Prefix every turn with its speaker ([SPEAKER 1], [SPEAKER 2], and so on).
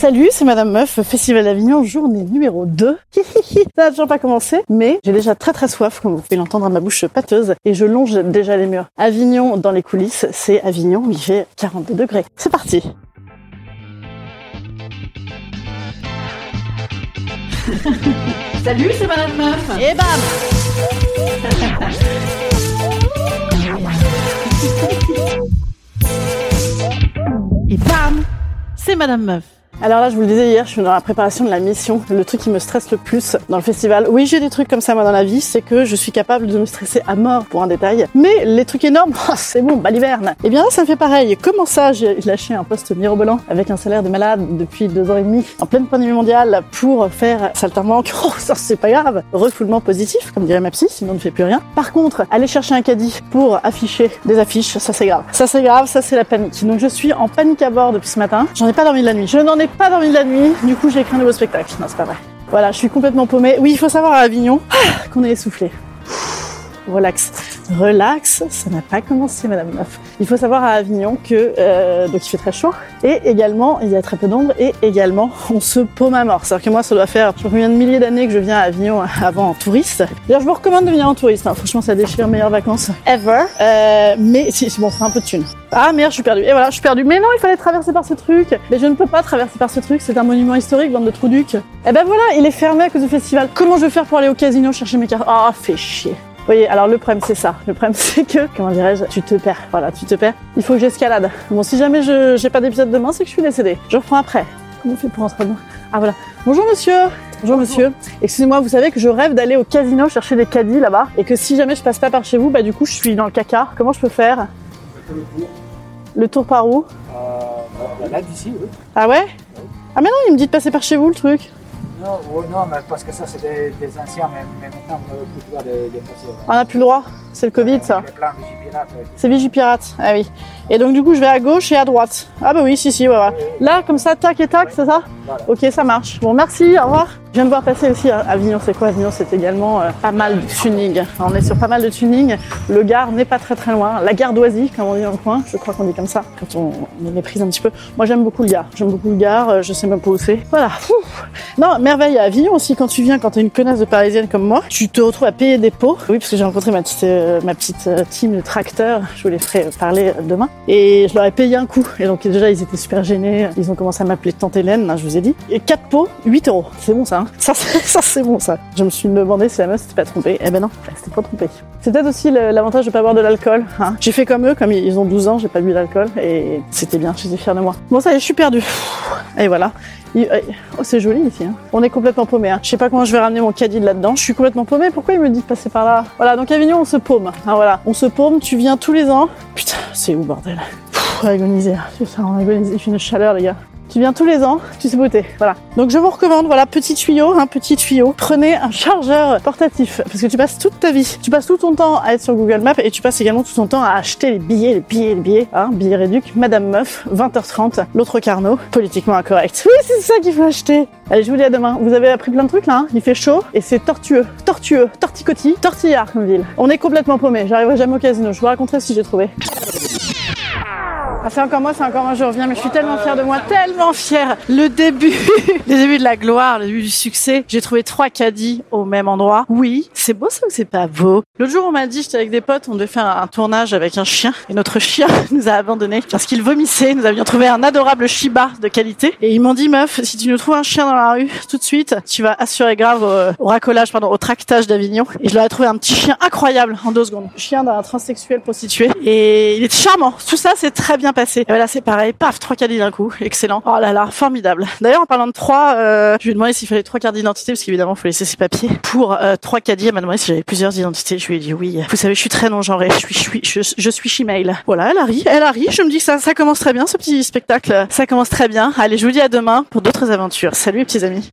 [SPEAKER 1] Salut, c'est Madame Meuf, Festival d'Avignon, journée numéro 2. Ça n'a toujours pas commencé, mais j'ai déjà très très soif, comme vous pouvez l'entendre à ma bouche pâteuse, et je longe déjà les murs. Avignon dans les coulisses, c'est Avignon, il fait 42 degrés. C'est parti
[SPEAKER 2] Salut, c'est Madame Meuf.
[SPEAKER 1] Et bam Et bam C'est Madame Meuf alors là, je vous le disais hier, je suis dans la préparation de la mission. Le truc qui me stresse le plus dans le festival. Oui, j'ai des trucs comme ça moi dans la vie, c'est que je suis capable de me stresser à mort pour un détail. Mais les trucs énormes, oh, c'est bon, l'hiverne. Et bien là, ça me fait pareil. Comment ça, j'ai lâché un poste mirobolant avec un salaire de malade depuis deux ans et demi en pleine pandémie mondiale pour faire saltimbanque? Oh, ça c'est pas grave. Refoulement positif, comme dirait ma psy, sinon on ne fait plus rien. Par contre, aller chercher un caddie pour afficher des affiches, ça c'est grave. Ça c'est grave, ça c'est la panique. Donc je suis en panique à bord depuis ce matin. J'en ai pas dormi de la nuit. Je n'en ai pas dormi de la nuit, du coup j'ai écrit un nouveau spectacle. Non, c'est pas vrai. Voilà, je suis complètement paumée. Oui, il faut savoir à Avignon ah, qu'on est essoufflé. Relax. Relax, ça n'a pas commencé, Madame Meuf. Il faut savoir à Avignon que euh, donc il fait très chaud et également il y a très peu d'ombre et également on se paume à mort. C'est-à-dire que moi ça doit faire je sais pas combien de milliers d'années que je viens à Avignon avant en touriste. D'ailleurs je vous recommande de venir en touriste. hein. Franchement ça déchire meilleures vacances ever. Euh, mais si bon, c'est un peu de thune. Ah merde, je suis perdue. Et voilà, je suis perdue. Mais non, il fallait traverser par ce truc. Mais je ne peux pas traverser par ce truc. C'est un monument historique, bande de Trouduc. Eh ben voilà, il est fermé à cause du festival. Comment je vais faire pour aller au casino chercher mes cartes? Ah, fais chier. Voyez, alors le problème c'est ça. Le problème c'est que, comment dirais-je, tu te perds. Voilà, tu te perds. Il faut que j'escalade. Bon, si jamais je j'ai pas d'épisode demain, c'est que je suis décédée. Je reprends après. Comment on fait pour rentrer dedans Ah voilà. Bonjour monsieur. Bonjour monsieur. Excusez-moi, vous savez que je rêve d'aller au casino chercher des caddies là-bas et que si jamais je passe pas par chez vous, bah du coup je suis dans le caca. Comment je peux faire? Le tour par où?
[SPEAKER 3] Euh, là, d'ici, oui.
[SPEAKER 1] Ah ouais Ah mais non, il me dit de passer par chez vous le truc.
[SPEAKER 3] Non, oh, non, mais parce que ça, c'est des, des anciens, mais, mais maintenant, on n'a plus le droit de, de passer.
[SPEAKER 1] On n'a plus le droit. C'est le Covid ça.
[SPEAKER 3] Euh,
[SPEAKER 1] C'est Vigipirate. Ah oui. Et donc du coup je vais à gauche et à droite. Ah bah oui, si si, ouais, ouais. Là comme ça, tac et tac, c'est ça
[SPEAKER 3] Voilà.
[SPEAKER 1] Ok, ça marche. Bon, merci, au revoir. Je viens de voir passer aussi à Avignon, c'est quoi? Avignon C'est également euh, pas mal de tuning. On est sur pas mal de tuning. Le Gard n'est pas très très loin. La gare d'Oisy, comme on dit dans le coin, je crois qu'on dit comme ça, quand on, on est méprise un petit peu. Moi j'aime beaucoup le Gard. J'aime beaucoup le Gard, euh, je sais même pas où c'est. Voilà. Non, merveille à Avignon aussi, quand tu viens, quand t'es une connasse de parisienne comme moi, tu te retrouves à payer des pots. Oui, parce que j'ai rencontré ma petite, euh, euh, team de tracteurs. Je vous les ferai parler demain. Et je leur ai payé un coup. Et donc déjà, ils étaient super gênés. Ils ont commencé à m'appeler Tante Hélène, hein, je vous ai dit. Et 4 pots, 8 euros. C'est bon ça, hein Ça, c'est- bon ça. Je me suis demandé si la meuf s'était pas trompée. Eh ben non, elle s'était pas trompée. C'est peut-être aussi l'avantage de pas boire de l'alcool. Hein. J'ai fait comme eux, comme ils ont 12 ans, j'ai pas bu d'alcool. Et c'était bien, j'étais fière de moi. Bon ça y est, je suis perdue. Et voilà. Euh, Oh, c'est joli ici. Hein. On est complètement paumé. Hein. Je sais pas comment je vais ramener mon caddie de là-dedans. Je suis complètement paumé. Pourquoi il me dit de passer par là? Voilà, donc Avignon, on se paume. Ah, voilà, on se paume. Tu viens tous les ans. Putain, c'est où bordel? Pff, agoniser. Ça, on agonise. Il fait une chaleur, les gars. Tu viens tous les ans, tu sais beauté. Voilà. Donc je vous recommande, voilà, petit tuyau, un petit tuyau. Prenez un chargeur portatif. Parce que tu passes toute ta vie. Tu passes tout ton temps à être sur Google Maps et tu passes également tout ton temps à acheter les billets, les billets, les billets. Hein, billets réduc, Madame Meuf, 20h30, l'autre Carnot, politiquement incorrect. Oui, c'est ça qu'il faut acheter. Allez, je vous dis à demain. Vous avez appris plein de trucs là, hein Il fait chaud et c'est tortueux, tortueux, torticotis, tortillard comme ville. On est complètement paumé. J'arriverai jamais au casino. Je vous raconterai si j'ai trouvé. Ah, c'est encore moi, c'est encore moi, je reviens, mais je suis tellement fière de moi, tellement fière. Le début, le début de la gloire, le début du succès. J'ai trouvé trois caddies au même endroit. Oui, c'est beau ça ou c'est pas beau? L'autre jour, on m'a dit, j'étais avec des potes, on devait faire un tournage avec un chien, et notre chien nous a abandonnés parce qu'il vomissait. Nous avions trouvé un adorable Shiba de qualité, et ils m'ont dit, meuf, si tu nous trouves un chien dans la rue, tout de suite, tu vas assurer grave au, au racolage, pardon, au tractage d'Avignon. Et je leur ai trouvé un petit chien incroyable en deux secondes. Chien d'un transsexuel prostitué, et il est charmant. Tout ça, c'est très bien passé. Et voilà, c'est pareil, paf, trois caddies d'un coup, excellent. Oh là là, formidable. D'ailleurs, en parlant de trois, euh, je lui ai demandé s'il fallait trois cartes d'identité, parce qu'évidemment, il faut laisser ses papiers. Pour euh, trois caddies, elle m'a demandé si j'avais plusieurs identités. Je lui ai dit oui. Vous savez, je suis très non-genrée. Je suis, je suis, je, je suis Shimail. Voilà, elle a ri, elle a ri. Je me dis que ça, ça commence très bien, ce petit spectacle. Ça commence très bien. Allez, je vous dis à demain pour d'autres aventures. Salut, petits amis.